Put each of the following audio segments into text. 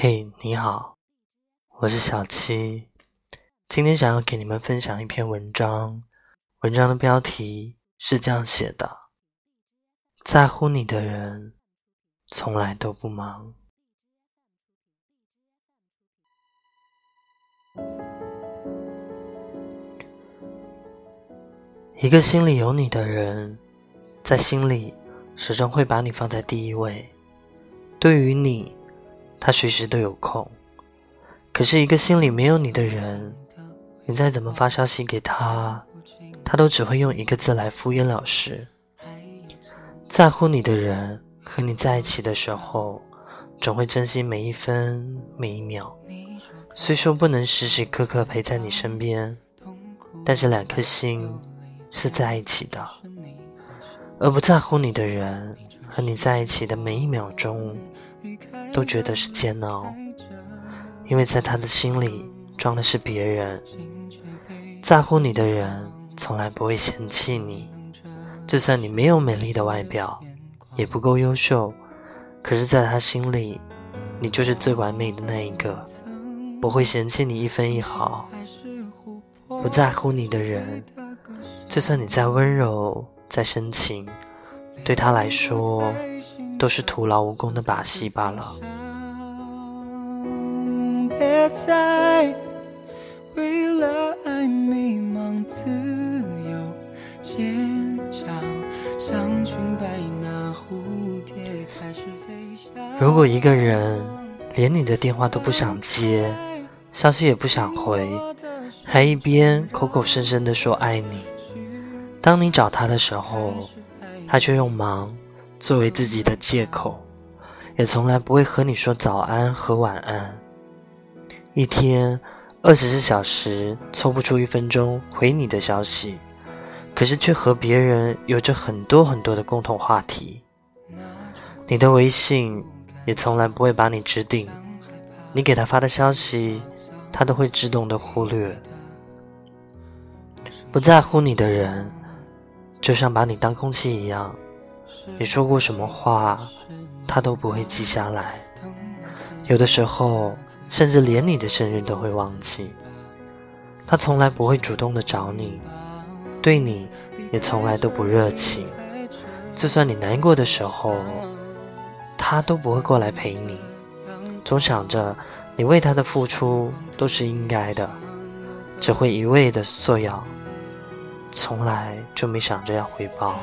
嘿，你好，我是小七。今天想要给你们分享一篇文章，文章的标题是这样写的：在乎你的人，从来都不忙。一个心里有你的人，在心里始终会把你放在第一位。对于你。他随时都有空，可是，一个心里没有你的人，你再怎么发消息给他，他都只会用一个字来敷衍了事。在乎你的人和你在一起的时候，总会珍惜每一分每一秒。虽说不能时时刻刻陪在你身边，但是两颗心是在一起的。而不在乎你的人和你在一起的每一秒钟。都觉得是煎熬，因为在他的心里装的是别人。在乎你的人从来不会嫌弃你，就算你没有美丽的外表，也不够优秀，可是在他心里，你就是最完美的那一个，不会嫌弃你一分一毫。不在乎你的人，就算你再温柔、再深情，对他来说。都是徒劳无功的把戏罢了。如果一个人连你的电话都不想接，消息也不想回，还一边口口声声的说爱你，当你找他的时候，他却用忙。作为自己的借口，也从来不会和你说早安和晚安。一天二十四小时抽不出一分钟回你的消息，可是却和别人有着很多很多的共同话题。你的微信也从来不会把你置顶，你给他发的消息，他都会自动的忽略。不在乎你的人，就像把你当空气一样。你说过什么话，他都不会记下来。有的时候，甚至连你的生日都会忘记。他从来不会主动的找你，对你也从来都不热情。就算你难过的时候，他都不会过来陪你。总想着你为他的付出都是应该的，只会一味的索要，从来就没想着要回报。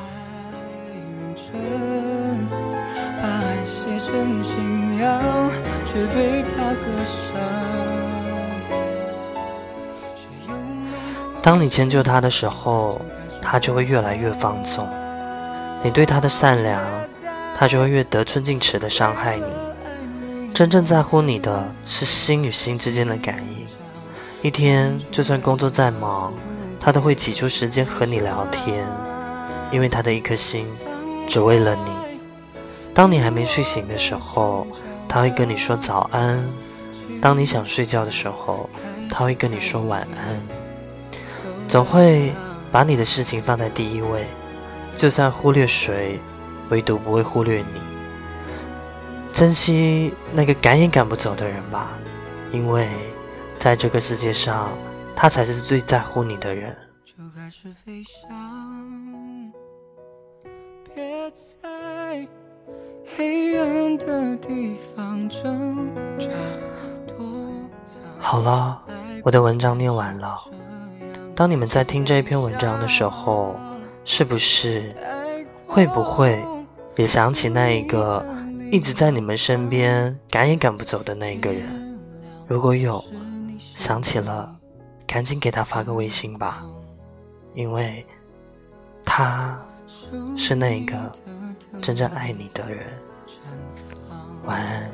当你迁就他的时候，他就会越来越放纵；你对他的善良，他就会越得寸进尺的伤害你。真正在乎你的是心与心之间的感应。一天就算工作再忙，他都会挤出时间和你聊天，因为他的一颗心。只为了你，当你还没睡醒的时候，他会跟你说早安；当你想睡觉的时候，他会跟你说晚安。总会把你的事情放在第一位，就算忽略谁，唯独不会忽略你。珍惜那个赶也赶不走的人吧，因为在这个世界上，他才是最在乎你的人。在黑暗的地方挣扎好了，我的文章念完了。当你们在听这一篇文章的时候，是不是会不会也想起那一个一直在你们身边赶也赶不走的那一个人？如果有想起了，赶紧给他发个微信吧，因为他。是那个真正爱你的人。晚安。